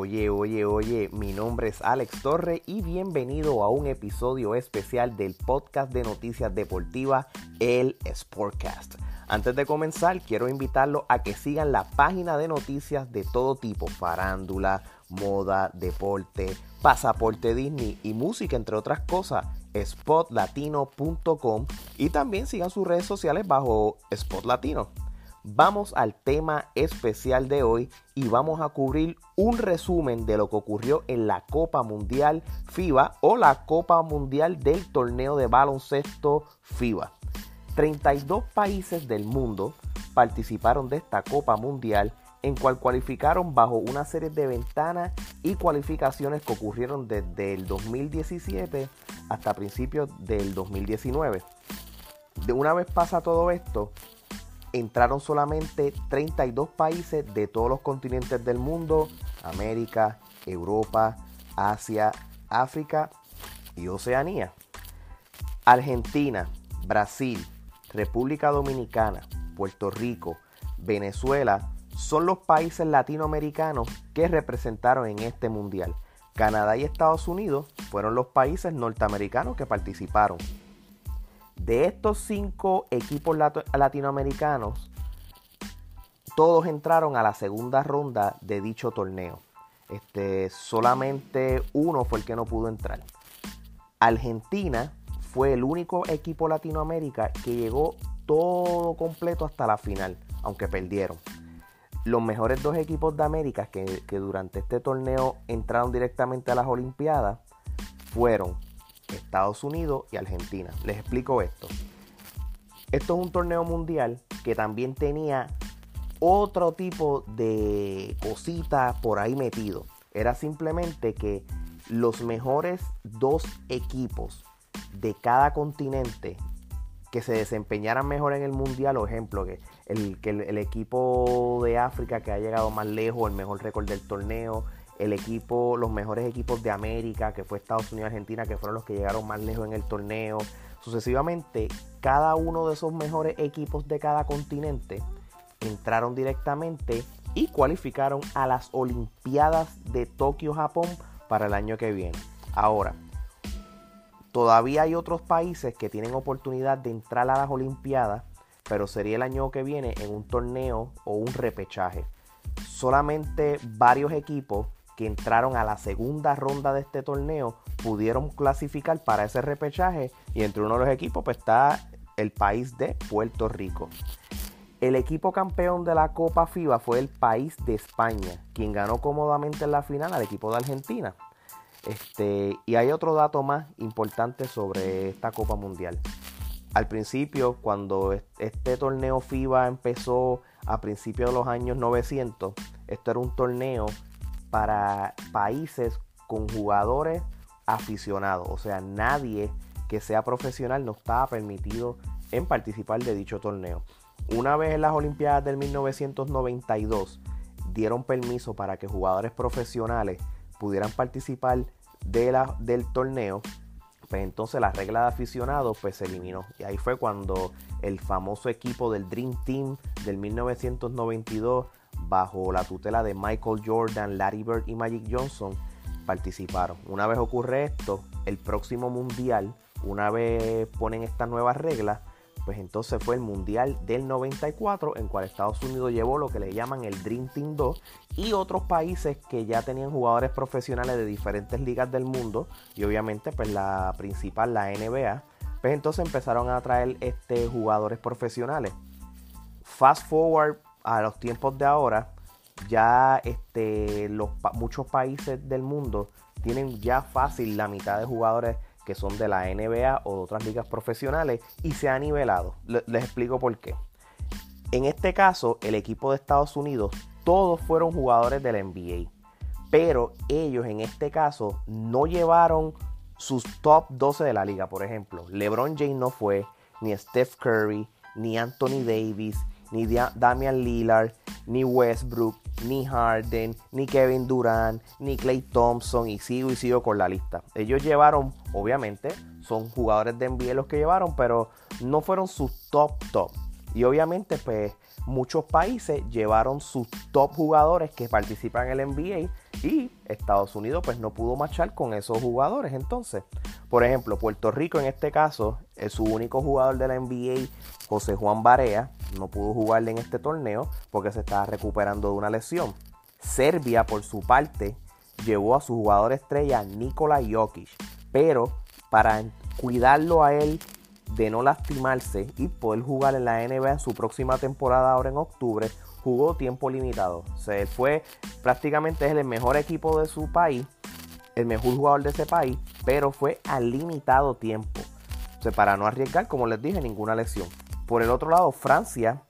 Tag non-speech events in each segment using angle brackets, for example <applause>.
Oye, oye, oye, mi nombre es Alex Torre y bienvenido a un episodio especial del podcast de noticias deportivas, el Sportcast. Antes de comenzar, quiero invitarlos a que sigan la página de noticias de todo tipo, farándula, moda, deporte, pasaporte Disney y música, entre otras cosas, spotlatino.com y también sigan sus redes sociales bajo Spot Latino. Vamos al tema especial de hoy y vamos a cubrir un resumen de lo que ocurrió en la Copa Mundial FIBA o la Copa Mundial del torneo de baloncesto FIBA. 32 países del mundo participaron de esta Copa Mundial en cual cualificaron bajo una serie de ventanas y cualificaciones que ocurrieron desde el 2017 hasta principios del 2019. De una vez pasa todo esto, entraron solamente 32 países de todos los continentes del mundo, América, Europa, Asia, África y Oceanía. Argentina, Brasil, República Dominicana, Puerto Rico, Venezuela son los países latinoamericanos que representaron en este mundial. Canadá y Estados Unidos fueron los países norteamericanos que participaron. De estos cinco equipos latinoamericanos, todos entraron a la segunda ronda de dicho torneo. Este, solamente uno fue el que no pudo entrar. Argentina fue el único equipo Latinoamérica que llegó todo completo hasta la final, aunque perdieron. Los mejores dos equipos de América que, que durante este torneo entraron directamente a las Olimpiadas fueron Estados Unidos y Argentina. Les explico esto. Esto es un torneo mundial que también tenía otro tipo de cositas por ahí metido. Era simplemente que los mejores dos equipos de cada continente que se desempeñaran mejor en el mundial, o ejemplo, que el, que el equipo de África que ha llegado más lejos, el mejor récord del torneo, el equipo, los mejores equipos de América, que fue Estados Unidos y Argentina, que fueron los que llegaron más lejos en el torneo. Sucesivamente, cada uno de esos mejores equipos de cada continente entraron directamente y cualificaron a las Olimpiadas de Tokio, Japón para el año que viene. Ahora, todavía hay otros países que tienen oportunidad de entrar a las Olimpiadas, pero sería el año que viene en un torneo o un repechaje. Solamente varios equipos que entraron a la segunda ronda de este torneo pudieron clasificar para ese repechaje y entre uno de los equipos pues, está el país de Puerto Rico. El equipo campeón de la Copa FIBA fue el país de España, quien ganó cómodamente en la final al equipo de Argentina. Este, y hay otro dato más importante sobre esta Copa Mundial. Al principio, cuando este torneo FIBA empezó a principios de los años 900, esto era un torneo para países con jugadores aficionados. O sea, nadie que sea profesional no estaba permitido en participar de dicho torneo. Una vez en las Olimpiadas del 1992 dieron permiso para que jugadores profesionales pudieran participar de la, del torneo, pues entonces la regla de aficionados pues se eliminó. Y ahí fue cuando el famoso equipo del Dream Team del 1992 bajo la tutela de Michael Jordan, Larry Bird y Magic Johnson, participaron. Una vez ocurre esto, el próximo mundial, una vez ponen estas nuevas reglas, pues entonces fue el mundial del 94 en cual Estados Unidos llevó lo que le llaman el Dream Team 2 y otros países que ya tenían jugadores profesionales de diferentes ligas del mundo y obviamente pues la principal la NBA pues entonces empezaron a traer este jugadores profesionales fast forward a los tiempos de ahora, ya este, los, muchos países del mundo tienen ya fácil la mitad de jugadores que son de la NBA o de otras ligas profesionales y se ha nivelado. Les explico por qué. En este caso, el equipo de Estados Unidos, todos fueron jugadores de la NBA. Pero ellos en este caso no llevaron sus top 12 de la liga. Por ejemplo, LeBron James no fue, ni Steph Curry, ni Anthony Davis, ni Damian Lillard, ni Westbrook, ni Harden, ni Kevin Durant, ni Clay Thompson y sigo y sigo con la lista. Ellos llevaron, obviamente, son jugadores de NBA los que llevaron, pero no fueron sus top top. Y obviamente, pues muchos países llevaron sus top jugadores que participan en el NBA y Estados Unidos pues no pudo marchar con esos jugadores entonces. Por ejemplo, Puerto Rico en este caso, es su único jugador de la NBA, José Juan Barea, no pudo jugarle en este torneo porque se estaba recuperando de una lesión. Serbia, por su parte, llevó a su jugador estrella Nikola Jokic, pero para cuidarlo a él de no lastimarse y poder jugar en la NBA en su próxima temporada ahora en octubre, jugó tiempo limitado. Se fue prácticamente el mejor equipo de su país, el mejor jugador de ese país, pero fue a limitado tiempo. O para no arriesgar, como les dije, ninguna lesión. Por el otro lado, Francia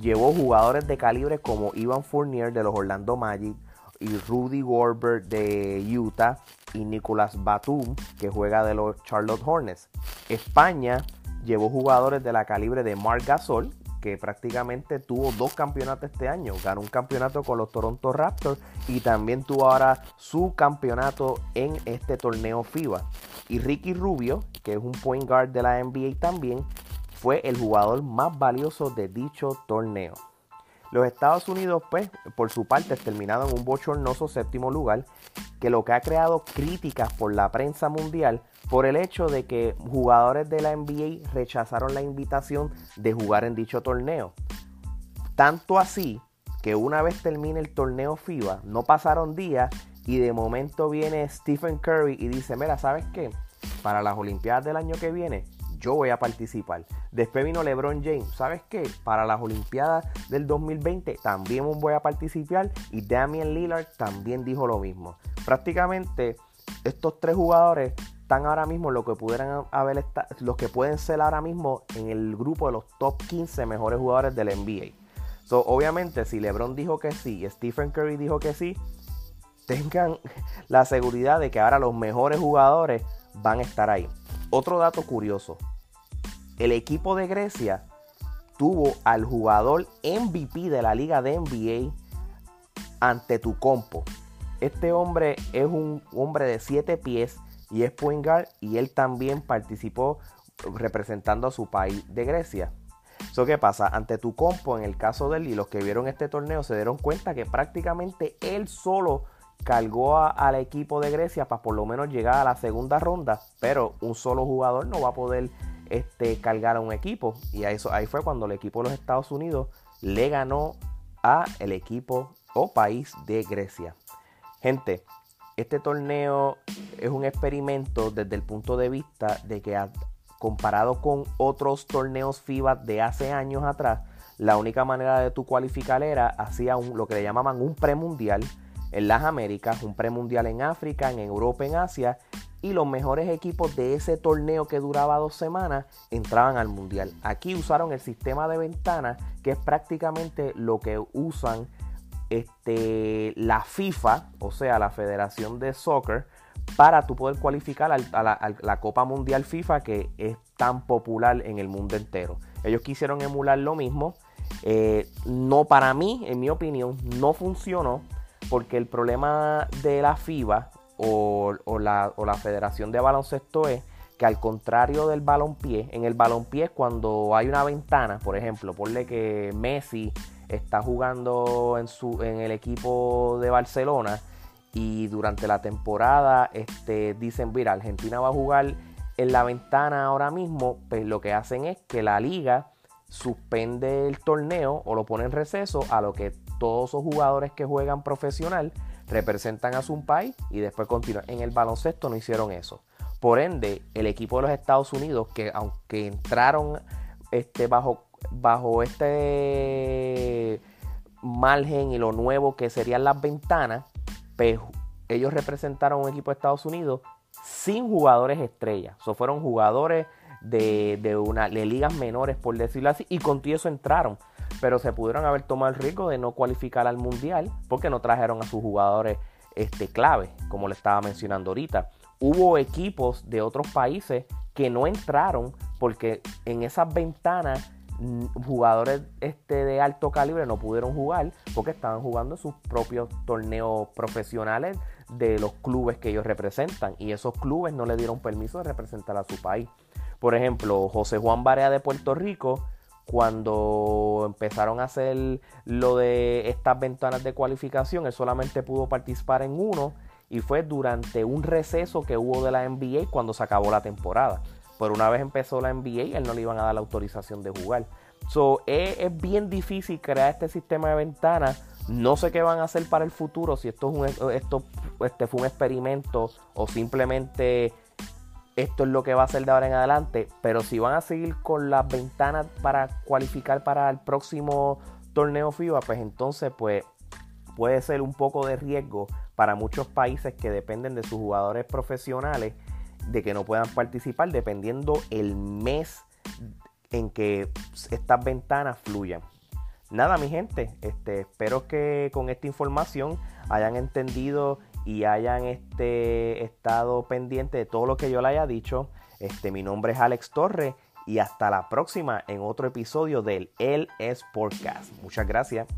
llevó jugadores de calibre como Ivan Fournier de los Orlando Magic y Rudy Gobert de Utah y Nicolas Batum que juega de los Charlotte Hornets. España llevó jugadores de la calibre de Marc Gasol que prácticamente tuvo dos campeonatos este año. Ganó un campeonato con los Toronto Raptors y también tuvo ahora su campeonato en este torneo FIBA. Y Ricky Rubio, que es un point guard de la NBA también, fue el jugador más valioso de dicho torneo. Los Estados Unidos, pues, por su parte, terminaron en un bochornoso séptimo lugar, que lo que ha creado críticas por la prensa mundial por el hecho de que jugadores de la NBA rechazaron la invitación de jugar en dicho torneo. Tanto así que una vez termine el torneo FIBA, no pasaron días y de momento viene Stephen Curry y dice, mira, ¿sabes qué? Para las Olimpiadas del año que viene, yo voy a participar. Después vino LeBron James, ¿sabes qué? Para las Olimpiadas del 2020 también voy a participar y Damian Lillard también dijo lo mismo. Prácticamente estos tres jugadores están ahora mismo lo que pudieran haber los que pueden ser ahora mismo en el grupo de los top 15 mejores jugadores del NBA. So, obviamente, si LeBron dijo que sí y Stephen Curry dijo que sí, tengan <laughs> la seguridad de que ahora los mejores jugadores van a estar ahí. Otro dato curioso, el equipo de Grecia tuvo al jugador MVP de la liga de NBA ante tu compo. Este hombre es un hombre de 7 pies y es point guard y él también participó representando a su país de Grecia. Qué pasa, ante tu compo en el caso de él y los que vieron este torneo se dieron cuenta que prácticamente él solo cargó al equipo de Grecia para por lo menos llegar a la segunda ronda, pero un solo jugador no va a poder este, cargar a un equipo y eso, ahí fue cuando el equipo de los Estados Unidos le ganó a el equipo o país de Grecia. Gente, este torneo es un experimento desde el punto de vista de que comparado con otros torneos FIBA de hace años atrás, la única manera de tu cualificar era hacía un, lo que le llamaban un premundial en las Américas, un premundial en África, en Europa, en Asia, y los mejores equipos de ese torneo que duraba dos semanas entraban al mundial. Aquí usaron el sistema de ventanas, que es prácticamente lo que usan este, la FIFA, o sea, la Federación de Soccer, para tú poder cualificar a la, Copa Mundial FIFA que es tan popular en el mundo entero. Ellos quisieron emular lo mismo. Eh, no para mí, en mi opinión, no funcionó porque el problema de la FIBA o, la, o la Federación de Baloncesto es que al contrario del balonpié, en el balonpié cuando hay una ventana, por ejemplo, ponle que Messi está jugando en, su, en el equipo de Barcelona y durante la temporada este, dicen, mira, Argentina va a jugar en la ventana ahora mismo, pues lo que hacen es que la liga suspende el torneo o lo pone en receso a lo que todos esos jugadores que juegan profesional representan a su país y después continúan. En el baloncesto no hicieron eso. Por ende, el equipo de los Estados Unidos, que aunque entraron este, bajo bajo este margen y lo nuevo que serían las ventanas, pues ellos representaron un equipo de Estados Unidos sin jugadores estrellas. O fueron jugadores de, una, de ligas menores, por decirlo así, y con eso entraron. Pero se pudieron haber tomado el riesgo de no cualificar al mundial porque no trajeron a sus jugadores este, clave, como le estaba mencionando ahorita. Hubo equipos de otros países que no entraron porque en esas ventanas jugadores este, de alto calibre no pudieron jugar porque estaban jugando sus propios torneos profesionales de los clubes que ellos representan y esos clubes no le dieron permiso de representar a su país. Por ejemplo, José Juan Barea de Puerto Rico cuando empezaron a hacer lo de estas ventanas de cualificación, él solamente pudo participar en uno y fue durante un receso que hubo de la NBA cuando se acabó la temporada. Pero una vez empezó la NBA, él no le iban a dar la autorización de jugar. So, es, es bien difícil crear este sistema de ventanas. No sé qué van a hacer para el futuro, si esto, es un, esto este fue un experimento o simplemente esto es lo que va a ser de ahora en adelante. Pero si van a seguir con las ventanas para cualificar para el próximo torneo FIBA, pues entonces pues puede ser un poco de riesgo para muchos países que dependen de sus jugadores profesionales de que no puedan participar dependiendo el mes en que estas ventanas fluyan. Nada, mi gente, este, espero que con esta información hayan entendido y hayan este, estado pendiente de todo lo que yo le haya dicho. Este, mi nombre es Alex Torre y hasta la próxima en otro episodio del El Sportcast. Muchas gracias.